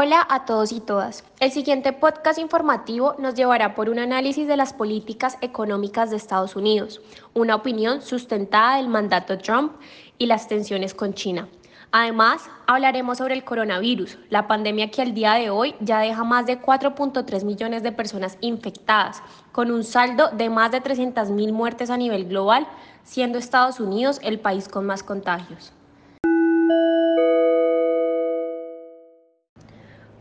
Hola a todos y todas. El siguiente podcast informativo nos llevará por un análisis de las políticas económicas de Estados Unidos, una opinión sustentada del mandato Trump y las tensiones con China. Además, hablaremos sobre el coronavirus, la pandemia que al día de hoy ya deja más de 4.3 millones de personas infectadas, con un saldo de más de 300.000 muertes a nivel global, siendo Estados Unidos el país con más contagios.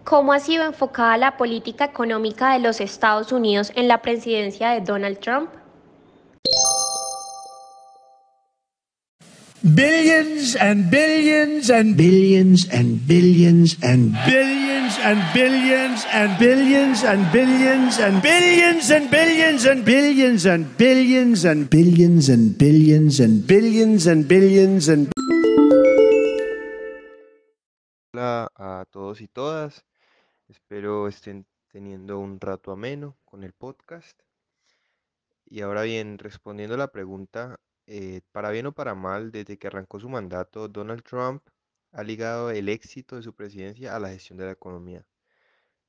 ¿Cómo ha sido enfocada la política económica de los Estados Unidos en la presidencia de Donald Trump? Billions and billions and billions and billions and billions and billions and billions and billions and billions and billions and billions and billions and billions and billions and billions and billions and Hola a todos y todas. Espero estén teniendo un rato ameno con el podcast. Y ahora bien, respondiendo a la pregunta, eh, para bien o para mal, desde que arrancó su mandato, Donald Trump ha ligado el éxito de su presidencia a la gestión de la economía.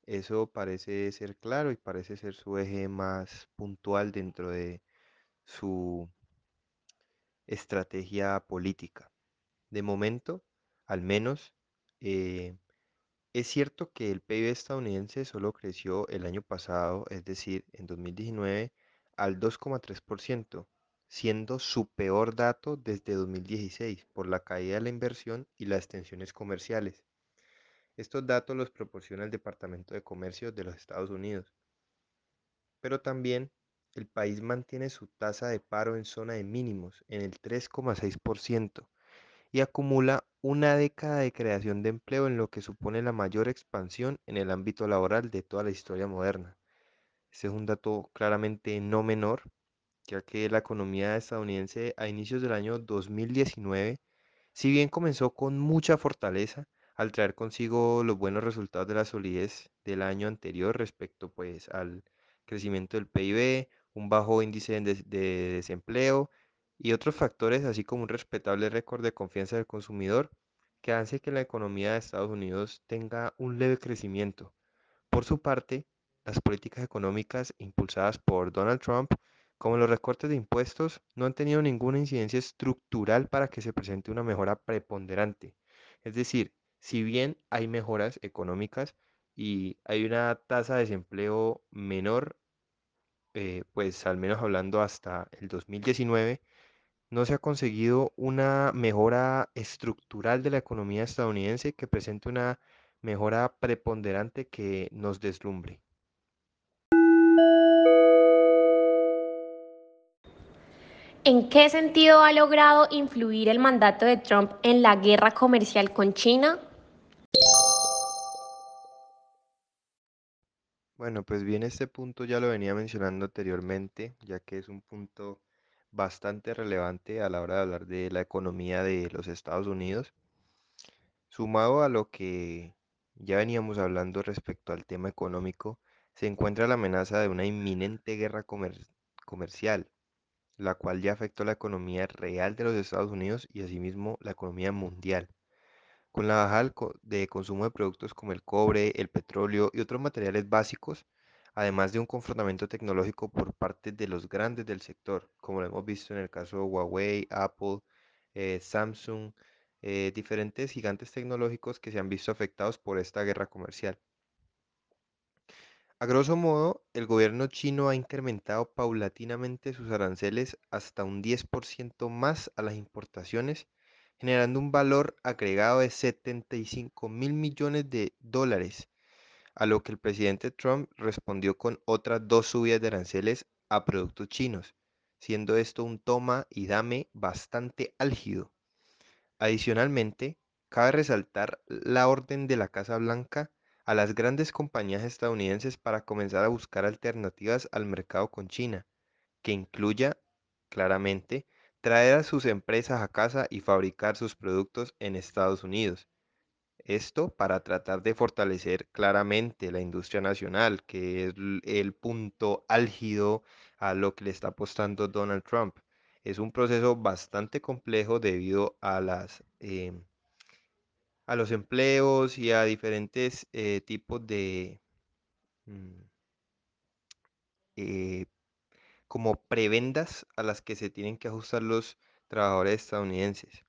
Eso parece ser claro y parece ser su eje más puntual dentro de su estrategia política. De momento, al menos, eh, es cierto que el PIB estadounidense solo creció el año pasado, es decir, en 2019, al 2,3%, siendo su peor dato desde 2016 por la caída de la inversión y las tensiones comerciales. Estos datos los proporciona el Departamento de Comercio de los Estados Unidos. Pero también el país mantiene su tasa de paro en zona de mínimos, en el 3,6%, y acumula una década de creación de empleo en lo que supone la mayor expansión en el ámbito laboral de toda la historia moderna. Este es un dato claramente no menor, ya que la economía estadounidense a inicios del año 2019, si bien comenzó con mucha fortaleza, al traer consigo los buenos resultados de la solidez del año anterior respecto pues al crecimiento del PIB, un bajo índice de, de desempleo y otros factores, así como un respetable récord de confianza del consumidor, que hace que la economía de Estados Unidos tenga un leve crecimiento. Por su parte, las políticas económicas impulsadas por Donald Trump, como los recortes de impuestos, no han tenido ninguna incidencia estructural para que se presente una mejora preponderante. Es decir, si bien hay mejoras económicas y hay una tasa de desempleo menor, eh, pues al menos hablando hasta el 2019, no se ha conseguido una mejora estructural de la economía estadounidense que presente una mejora preponderante que nos deslumbre. ¿En qué sentido ha logrado influir el mandato de Trump en la guerra comercial con China? Bueno, pues bien, este punto ya lo venía mencionando anteriormente, ya que es un punto bastante relevante a la hora de hablar de la economía de los Estados Unidos, sumado a lo que ya veníamos hablando respecto al tema económico, se encuentra la amenaza de una inminente guerra comercial, la cual ya afectó la economía real de los Estados Unidos y asimismo la economía mundial. Con la baja de consumo de productos como el cobre, el petróleo y otros materiales básicos, además de un confrontamiento tecnológico por parte de los grandes del sector, como lo hemos visto en el caso de Huawei, Apple, eh, Samsung, eh, diferentes gigantes tecnológicos que se han visto afectados por esta guerra comercial. A grosso modo, el gobierno chino ha incrementado paulatinamente sus aranceles hasta un 10% más a las importaciones, generando un valor agregado de 75 mil millones de dólares a lo que el presidente Trump respondió con otras dos subidas de aranceles a productos chinos, siendo esto un toma y dame bastante álgido. Adicionalmente, cabe resaltar la orden de la Casa Blanca a las grandes compañías estadounidenses para comenzar a buscar alternativas al mercado con China, que incluya, claramente, traer a sus empresas a casa y fabricar sus productos en Estados Unidos, esto para tratar de fortalecer claramente la industria nacional, que es el punto álgido a lo que le está apostando Donald Trump. Es un proceso bastante complejo debido a las, em, a los empleos y a diferentes eh, tipos de mm, eh, como prebendas a las que se tienen que ajustar los trabajadores estadounidenses.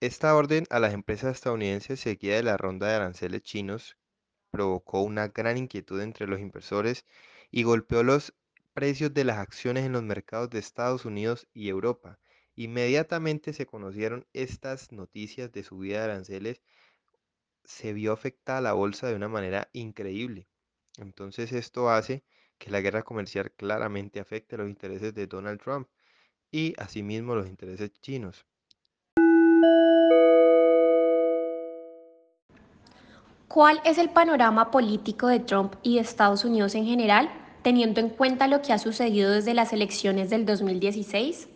Esta orden a las empresas estadounidenses seguida de la ronda de aranceles chinos provocó una gran inquietud entre los inversores y golpeó los precios de las acciones en los mercados de Estados Unidos y Europa. Inmediatamente se conocieron estas noticias de subida de aranceles, se vio afectada la bolsa de una manera increíble. Entonces esto hace que la guerra comercial claramente afecte los intereses de Donald Trump y asimismo los intereses chinos. ¿Cuál es el panorama político de Trump y de Estados Unidos en general, teniendo en cuenta lo que ha sucedido desde las elecciones del 2016?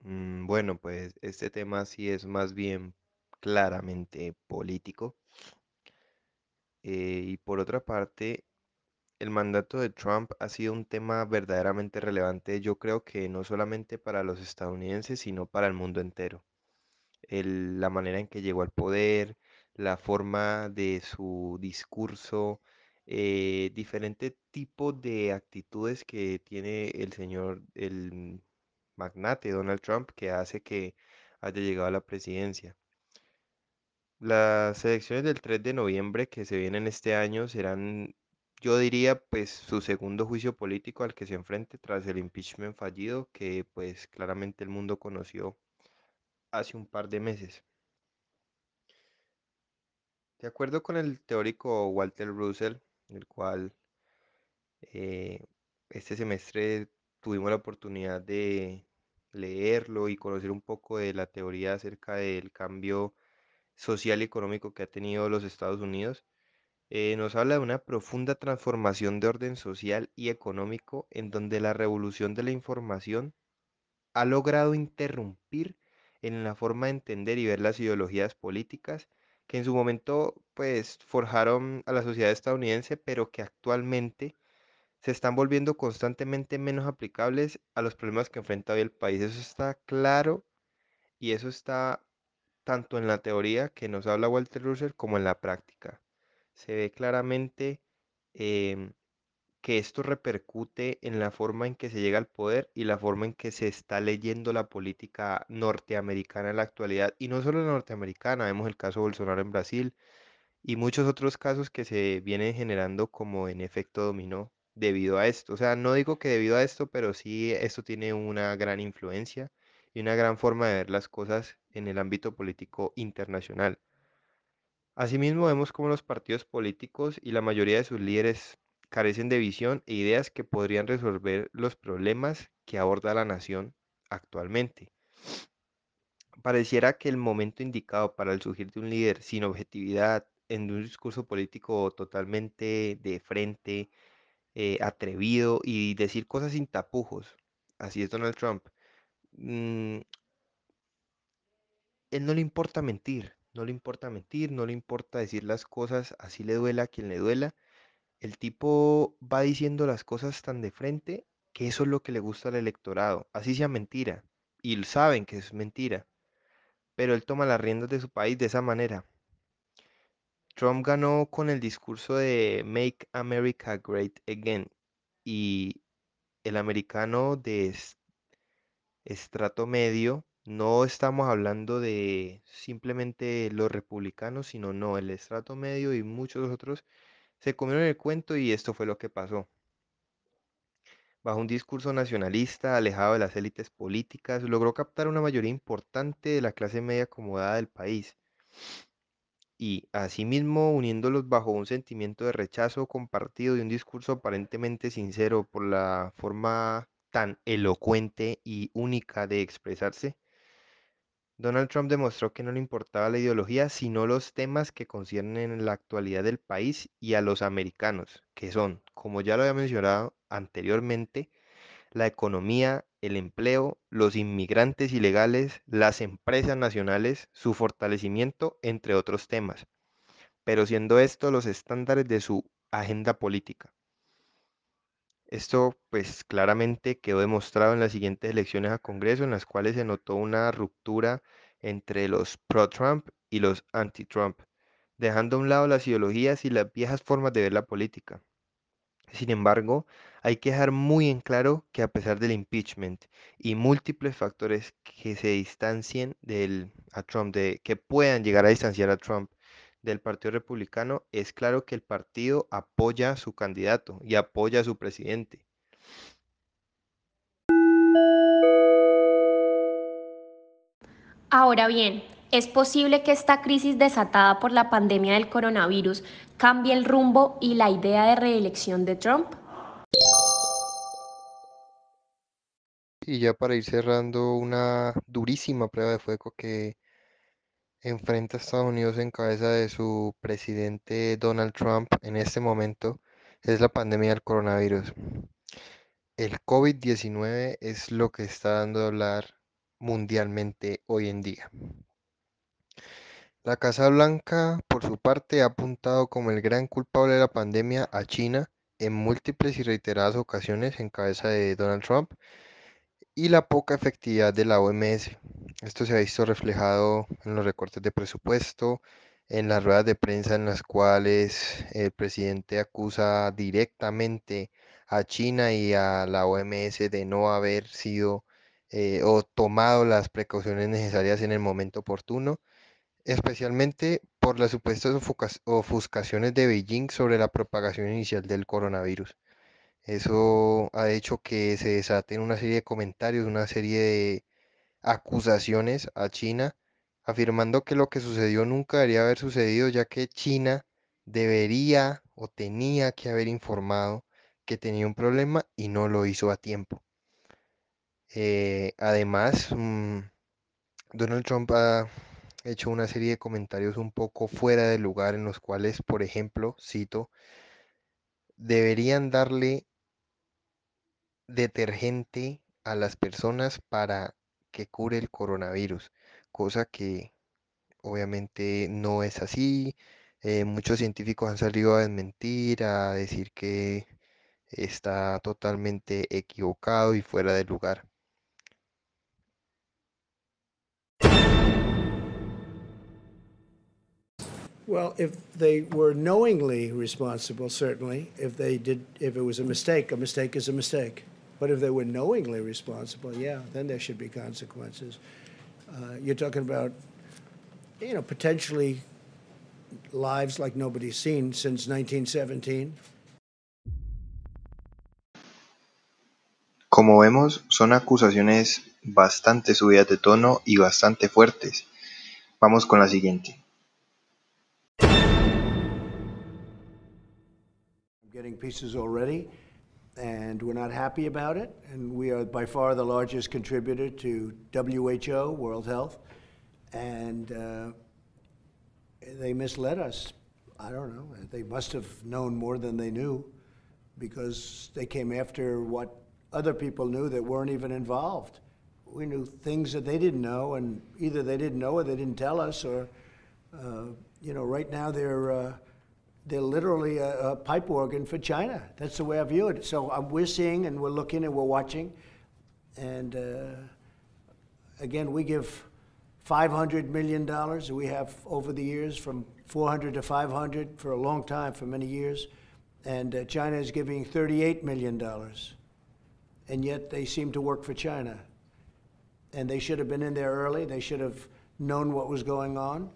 Mm, bueno, pues este tema sí es más bien claramente político. Eh, y por otra parte, el mandato de Trump ha sido un tema verdaderamente relevante, yo creo que no solamente para los estadounidenses, sino para el mundo entero. la manera en que llegó al poder, la forma de su discurso, eh, diferentes tipos de actitudes que tiene el señor, el magnate Donald Trump, que hace que haya llegado a la presidencia. Las elecciones del 3 de noviembre que se vienen este año serán, yo diría, pues su segundo juicio político al que se enfrente tras el impeachment fallido que pues claramente el mundo conoció hace un par de meses. De acuerdo con el teórico Walter Russell, el cual eh, este semestre tuvimos la oportunidad de leerlo y conocer un poco de la teoría acerca del cambio social y económico que ha tenido los Estados Unidos, eh, nos habla de una profunda transformación de orden social y económico en donde la revolución de la información ha logrado interrumpir en la forma de entender y ver las ideologías políticas que en su momento pues forjaron a la sociedad estadounidense, pero que actualmente se están volviendo constantemente menos aplicables a los problemas que enfrenta hoy el país. Eso está claro y eso está tanto en la teoría que nos habla Walter Russell como en la práctica. Se ve claramente em, que esto repercute en la forma en que se llega al poder y la forma en que se está leyendo la política norteamericana en la actualidad. Y no solo la norteamericana, vemos el caso Bolsonaro en Brasil y muchos otros casos que se vienen generando como en efecto dominó debido a esto. O sea, no digo que debido a esto, pero sí esto tiene una gran influencia y una gran forma de ver las cosas en el ámbito político internacional. Asimismo, vemos cómo los partidos políticos y la mayoría de sus líderes carecen de visión e ideas que podrían resolver los problemas que aborda la nación actualmente. Pareciera que el momento indicado para el surgir de un líder sin objetividad, en un discurso político totalmente de frente, eh, atrevido y decir cosas sin tapujos, así es Donald Trump, mm, él no le importa mentir, no le importa mentir, no le importa decir las cosas, así le duela a quien le duela. El tipo va diciendo las cosas tan de frente que eso es lo que le gusta al electorado, así sea mentira, y saben que es mentira, pero él toma las riendas de su país de esa manera. Trump ganó con el discurso de Make America Great Again y el americano de estrato medio no estamos hablando de simplemente los republicanos, sino no, el estrato medio y muchos otros se comieron el cuento y esto fue lo que pasó. Bajo un discurso nacionalista, alejado de las élites políticas, logró captar una mayoría importante de la clase media acomodada del país y, asimismo, uniéndolos bajo un sentimiento de rechazo compartido y un discurso aparentemente sincero por la forma tan elocuente y única de expresarse, Donald Trump demostró que no le importaba la ideología, sino los temas que conciernen la actualidad del país y a los americanos, que son, como ya lo había mencionado anteriormente, la economía, el empleo, los inmigrantes ilegales, las empresas nacionales, su fortalecimiento, entre otros temas, pero siendo estos los estándares de su agenda política. Esto pues claramente quedó demostrado en las siguientes elecciones a Congreso, en las cuales se notó una ruptura entre los pro-Trump y los anti-Trump, dejando a un lado las ideologías y las viejas formas de ver la política. Sin embargo, hay que dejar muy en claro que a pesar del impeachment y múltiples factores que se distancien del, a Trump, de, que puedan llegar a distanciar a Trump del Partido Republicano, es claro que el partido apoya a su candidato y apoya a su presidente. Ahora bien, ¿es posible que esta crisis desatada por la pandemia del coronavirus cambie el rumbo y la idea de reelección de Trump? Y ya para ir cerrando, una durísima prueba de fuego que enfrenta a Estados Unidos en cabeza de su presidente Donald Trump en este momento es la pandemia del coronavirus. El COVID-19 es lo que está dando a hablar mundialmente hoy en día. La Casa Blanca, por su parte, ha apuntado como el gran culpable de la pandemia a China en múltiples y reiteradas ocasiones en cabeza de Donald Trump y la poca efectividad de la OMS. Esto se ha visto reflejado en los recortes de presupuesto, en las ruedas de prensa en las cuales el presidente acusa directamente a China y a la OMS de no haber sido eh, o tomado las precauciones necesarias en el momento oportuno, especialmente por las supuestas ofuscaciones de Beijing sobre la propagación inicial del coronavirus. Eso ha hecho que se desaten una serie de comentarios, una serie de acusaciones a China, afirmando que lo que sucedió nunca debería haber sucedido, ya que China debería o tenía que haber informado que tenía un problema y no lo hizo a tiempo. Eh, además, mm, Donald Trump ha hecho una serie de comentarios un poco fuera de lugar en los cuales, por ejemplo, cito, deberían darle detergente a las personas para que cure el coronavirus, cosa que obviamente no es así. Eh, muchos científicos han salido a desmentir, a decir que está totalmente equivocado y fuera de lugar. Well, if they were knowingly responsible, certainly. If they did, if it was a mistake, a mistake is a mistake. But if they were knowingly responsible, yeah, then there should be consequences. Uh, you're talking about, you know, potentially lives like nobody's seen since 1917. Como vemos, son acusaciones bastante subidas de tono y bastante fuertes. Vamos con la siguiente. Getting pieces already, and we're not happy about it. And we are by far the largest contributor to WHO, World Health, and uh, they misled us. I don't know. They must have known more than they knew because they came after what other people knew that weren't even involved. We knew things that they didn't know, and either they didn't know or they didn't tell us, or, uh, you know, right now they're. Uh, they're literally a, a, pipe organ for China. That's the way I view it. So um, we're seeing and we're looking and we're watching. And uh, again, we give $500 million. We have over the years from 400 to 500 for a long time, for many years. And uh, China is giving $38 million. And yet they seem to work for China. And they should have been in there early. They should have known what was going on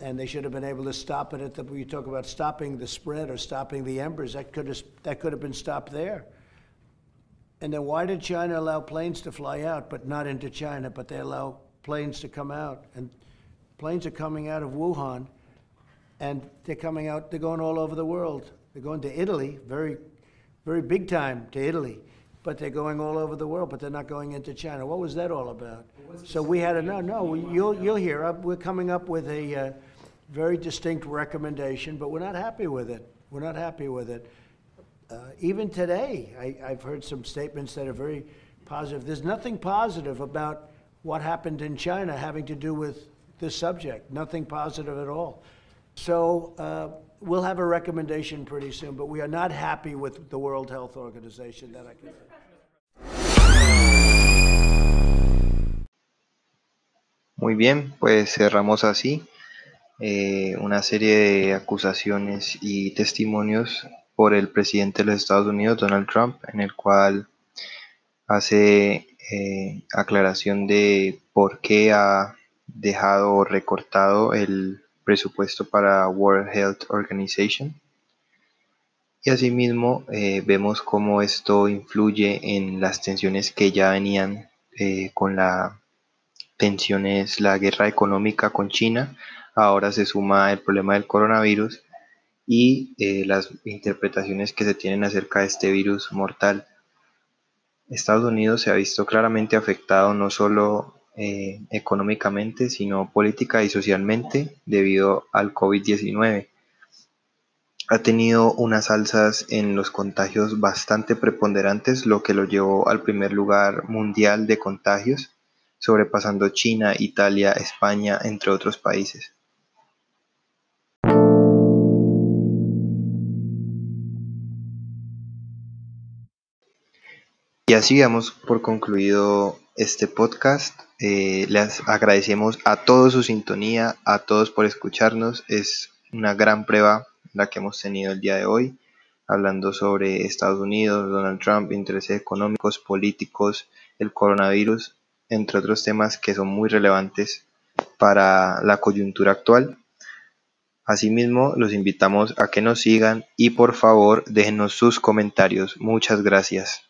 and they should have been able to stop it at the. You talk about stopping the spread or stopping the embers. That could have that could have been stopped there. And then why did China allow planes to fly out, but not into China, but they allow planes to come out? And planes are coming out of Wuhan, and they're coming out. They're going all over the world. They're going to Italy, very, very big time to Italy but they're going all over the world, but they're not going into China. What was that all about? So we had a no, no. You'll you'll hear. Uh, we're coming up with a uh, very distinct recommendation, but we're not happy with it. We're not happy with it. Uh, even today, I, I've heard some statements that are very positive. There's nothing positive about what happened in China having to do with this subject. Nothing positive at all. So uh, we'll have a recommendation pretty soon, but we are not happy with the World Health Organization. That I can. Muy bien, pues cerramos así eh, una serie de acusaciones y testimonios por el presidente de los Estados Unidos, Donald Trump, en el cual hace eh, aclaración de por qué ha dejado o recortado el presupuesto para World Health Organization. Y asimismo eh, vemos cómo esto influye en las tensiones que ya venían con la tensiones, la guerra económica con China. Ahora se suma el problema del coronavirus y eh, las interpretaciones que se tienen acerca de este virus mortal. Estados Unidos se ha visto claramente afectado no solo eh, económicamente, sino política y socialmente debido al COVID-19. Ha tenido unas alzas en los contagios bastante preponderantes, lo que lo llevó al primer lugar mundial de contagios, sobrepasando China, Italia, España, entre otros países. Y así damos por concluido este podcast. Eh, les agradecemos a todos su sintonía, a todos por escucharnos. Es una gran prueba la que hemos tenido el día de hoy, hablando sobre Estados Unidos, Donald Trump, intereses económicos, políticos, el coronavirus, entre otros temas que son muy relevantes para la coyuntura actual. Asimismo, los invitamos a que nos sigan y por favor déjenos sus comentarios. Muchas gracias.